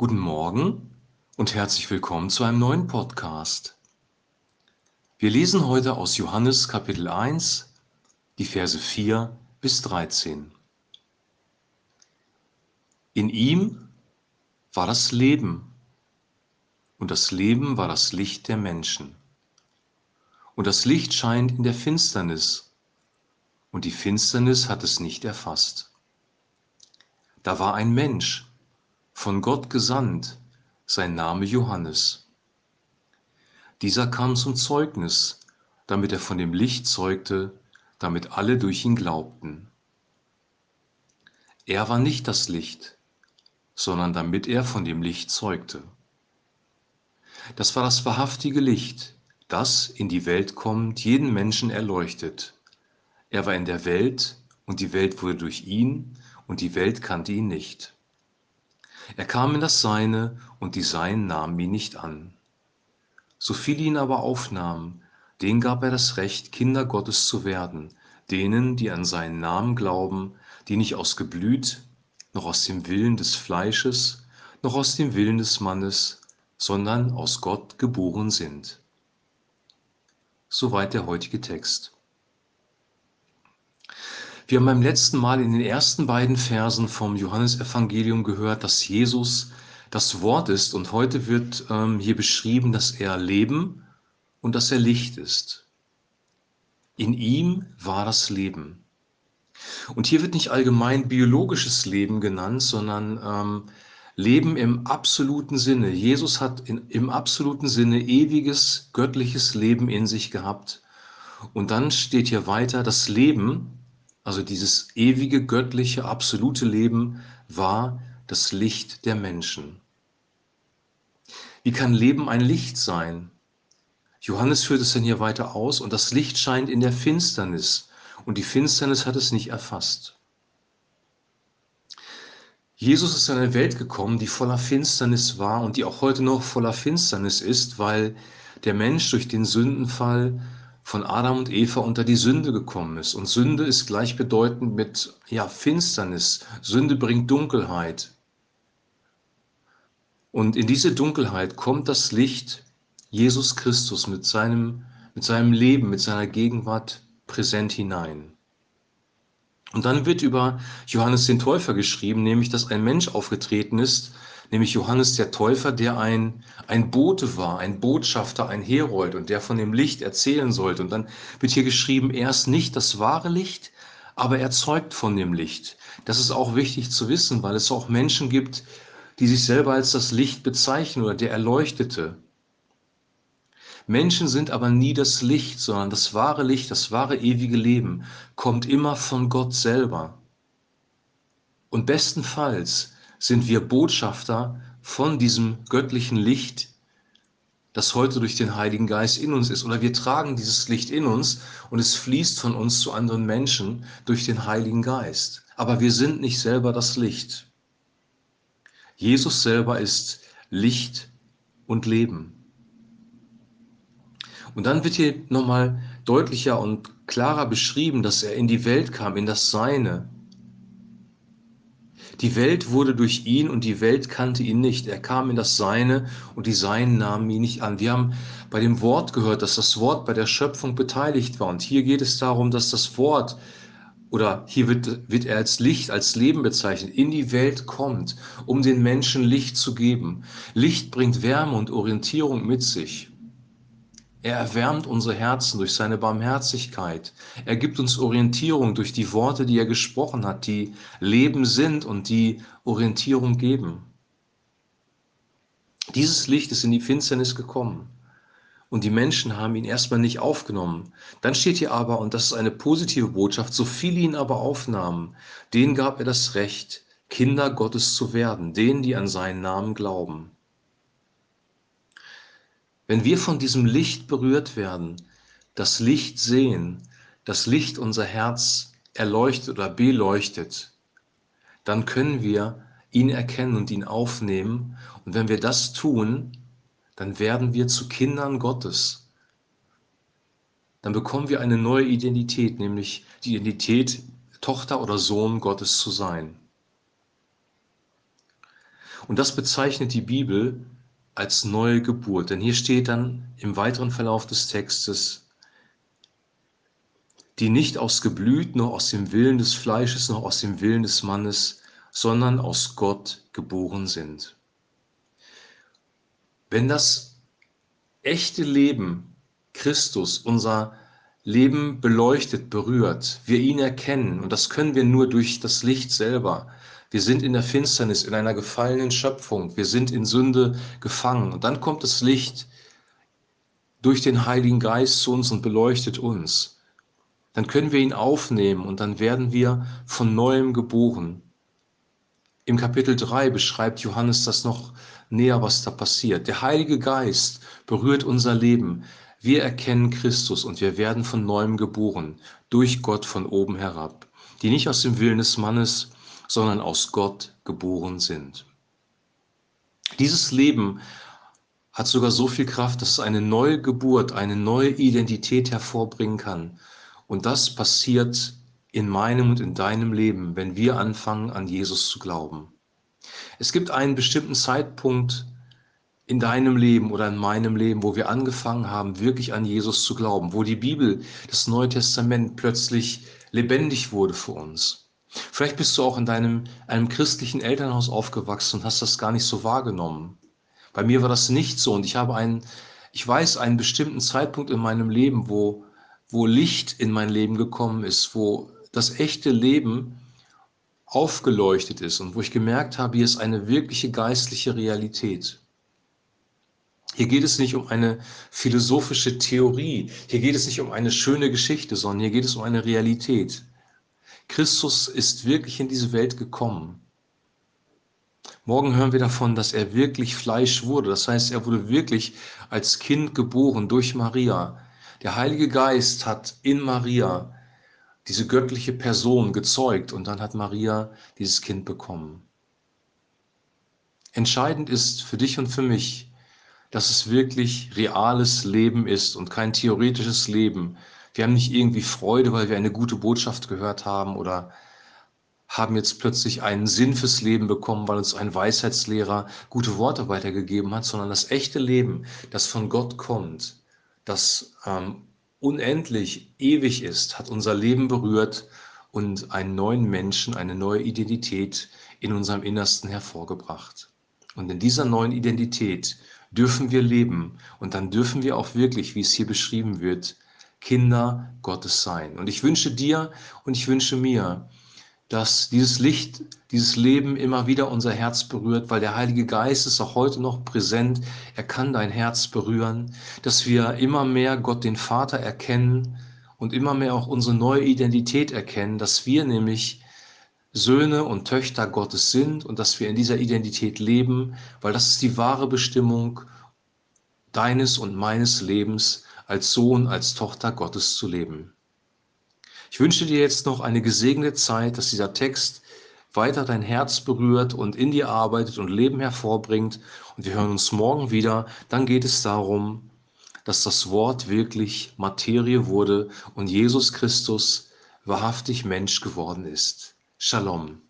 Guten Morgen und herzlich willkommen zu einem neuen Podcast. Wir lesen heute aus Johannes Kapitel 1, die Verse 4 bis 13. In ihm war das Leben und das Leben war das Licht der Menschen. Und das Licht scheint in der Finsternis und die Finsternis hat es nicht erfasst. Da war ein Mensch, von Gott gesandt, sein Name Johannes. Dieser kam zum Zeugnis, damit er von dem Licht zeugte, damit alle durch ihn glaubten. Er war nicht das Licht, sondern damit er von dem Licht zeugte. Das war das wahrhaftige Licht, das in die Welt kommt, jeden Menschen erleuchtet. Er war in der Welt und die Welt wurde durch ihn und die Welt kannte ihn nicht. Er kam in das Seine, und die Seinen nahmen ihn nicht an. So viele ihn aber aufnahmen, denen gab er das Recht, Kinder Gottes zu werden, denen, die an seinen Namen glauben, die nicht aus Geblüt, noch aus dem Willen des Fleisches, noch aus dem Willen des Mannes, sondern aus Gott geboren sind. Soweit der heutige Text. Wir haben beim letzten Mal in den ersten beiden Versen vom Johannesevangelium gehört, dass Jesus das Wort ist und heute wird ähm, hier beschrieben, dass er Leben und dass er Licht ist. In ihm war das Leben. Und hier wird nicht allgemein biologisches Leben genannt, sondern ähm, Leben im absoluten Sinne. Jesus hat in, im absoluten Sinne ewiges, göttliches Leben in sich gehabt. Und dann steht hier weiter, das Leben also dieses ewige, göttliche, absolute Leben war das Licht der Menschen. Wie kann Leben ein Licht sein? Johannes führt es dann hier weiter aus und das Licht scheint in der Finsternis und die Finsternis hat es nicht erfasst. Jesus ist in eine Welt gekommen, die voller Finsternis war und die auch heute noch voller Finsternis ist, weil der Mensch durch den Sündenfall von Adam und Eva unter die Sünde gekommen ist. Und Sünde ist gleichbedeutend mit ja, Finsternis. Sünde bringt Dunkelheit. Und in diese Dunkelheit kommt das Licht Jesus Christus mit seinem, mit seinem Leben, mit seiner Gegenwart präsent hinein. Und dann wird über Johannes den Täufer geschrieben, nämlich dass ein Mensch aufgetreten ist, nämlich Johannes der Täufer, der ein, ein Bote war, ein Botschafter, ein Herold und der von dem Licht erzählen sollte. Und dann wird hier geschrieben, er ist nicht das wahre Licht, aber er zeugt von dem Licht. Das ist auch wichtig zu wissen, weil es auch Menschen gibt, die sich selber als das Licht bezeichnen oder der Erleuchtete. Menschen sind aber nie das Licht, sondern das wahre Licht, das wahre ewige Leben kommt immer von Gott selber. Und bestenfalls sind wir Botschafter von diesem göttlichen Licht, das heute durch den Heiligen Geist in uns ist. Oder wir tragen dieses Licht in uns und es fließt von uns zu anderen Menschen durch den Heiligen Geist. Aber wir sind nicht selber das Licht. Jesus selber ist Licht und Leben. Und dann wird hier nochmal deutlicher und klarer beschrieben, dass er in die Welt kam, in das Seine, die Welt wurde durch ihn und die Welt kannte ihn nicht. Er kam in das Seine und die Seinen nahmen ihn nicht an. Wir haben bei dem Wort gehört, dass das Wort bei der Schöpfung beteiligt war. Und hier geht es darum, dass das Wort oder hier wird, wird er als Licht, als Leben bezeichnet, in die Welt kommt, um den Menschen Licht zu geben. Licht bringt Wärme und Orientierung mit sich. Er erwärmt unsere Herzen durch seine Barmherzigkeit. Er gibt uns Orientierung durch die Worte, die er gesprochen hat, die Leben sind und die Orientierung geben. Dieses Licht ist in die Finsternis gekommen und die Menschen haben ihn erstmal nicht aufgenommen. Dann steht hier aber, und das ist eine positive Botschaft, so viele ihn aber aufnahmen, denen gab er das Recht, Kinder Gottes zu werden, denen, die an seinen Namen glauben. Wenn wir von diesem Licht berührt werden, das Licht sehen, das Licht unser Herz erleuchtet oder beleuchtet, dann können wir ihn erkennen und ihn aufnehmen. Und wenn wir das tun, dann werden wir zu Kindern Gottes. Dann bekommen wir eine neue Identität, nämlich die Identität, Tochter oder Sohn Gottes zu sein. Und das bezeichnet die Bibel als neue Geburt. Denn hier steht dann im weiteren Verlauf des Textes, die nicht aus Geblüt, noch aus dem Willen des Fleisches, noch aus dem Willen des Mannes, sondern aus Gott geboren sind. Wenn das echte Leben Christus, unser Leben beleuchtet, berührt, wir ihn erkennen, und das können wir nur durch das Licht selber. Wir sind in der Finsternis, in einer gefallenen Schöpfung, wir sind in Sünde gefangen. Und dann kommt das Licht durch den Heiligen Geist zu uns und beleuchtet uns dann können wir ihn aufnehmen und dann werden wir von neuem geboren. Im Kapitel 3 beschreibt Johannes das noch näher, was da passiert. Der Heilige Geist berührt unser Leben. Wir erkennen Christus und wir werden von neuem geboren, durch Gott von oben herab, die nicht aus dem Willen des Mannes, sondern aus Gott geboren sind. Dieses Leben hat sogar so viel Kraft, dass es eine neue Geburt, eine neue Identität hervorbringen kann. Und das passiert in meinem und in deinem Leben, wenn wir anfangen, an Jesus zu glauben. Es gibt einen bestimmten Zeitpunkt in deinem Leben oder in meinem Leben, wo wir angefangen haben, wirklich an Jesus zu glauben, wo die Bibel, das Neue Testament plötzlich lebendig wurde für uns. Vielleicht bist du auch in deinem einem christlichen Elternhaus aufgewachsen und hast das gar nicht so wahrgenommen. Bei mir war das nicht so und ich habe einen, ich weiß einen bestimmten Zeitpunkt in meinem Leben, wo wo Licht in mein Leben gekommen ist, wo das echte Leben aufgeleuchtet ist und wo ich gemerkt habe, hier ist eine wirkliche geistliche Realität. Hier geht es nicht um eine philosophische Theorie, hier geht es nicht um eine schöne Geschichte, sondern hier geht es um eine Realität. Christus ist wirklich in diese Welt gekommen. Morgen hören wir davon, dass er wirklich Fleisch wurde. Das heißt, er wurde wirklich als Kind geboren durch Maria. Der Heilige Geist hat in Maria diese göttliche Person gezeugt und dann hat Maria dieses Kind bekommen. Entscheidend ist für dich und für mich, dass es wirklich reales Leben ist und kein theoretisches Leben. Wir haben nicht irgendwie Freude, weil wir eine gute Botschaft gehört haben oder haben jetzt plötzlich einen Sinn fürs Leben bekommen, weil uns ein Weisheitslehrer gute Worte weitergegeben hat, sondern das echte Leben, das von Gott kommt, das ähm, unendlich ewig ist, hat unser Leben berührt und einen neuen Menschen, eine neue Identität in unserem Innersten hervorgebracht. Und in dieser neuen Identität dürfen wir leben und dann dürfen wir auch wirklich, wie es hier beschrieben wird, Kinder Gottes sein. Und ich wünsche dir und ich wünsche mir, dass dieses Licht, dieses Leben immer wieder unser Herz berührt, weil der Heilige Geist ist auch heute noch präsent. Er kann dein Herz berühren, dass wir immer mehr Gott den Vater erkennen und immer mehr auch unsere neue Identität erkennen, dass wir nämlich Söhne und Töchter Gottes sind und dass wir in dieser Identität leben, weil das ist die wahre Bestimmung deines und meines Lebens als Sohn, als Tochter Gottes zu leben. Ich wünsche dir jetzt noch eine gesegnete Zeit, dass dieser Text weiter dein Herz berührt und in dir arbeitet und Leben hervorbringt. Und wir hören uns morgen wieder. Dann geht es darum, dass das Wort wirklich Materie wurde und Jesus Christus wahrhaftig Mensch geworden ist. Shalom.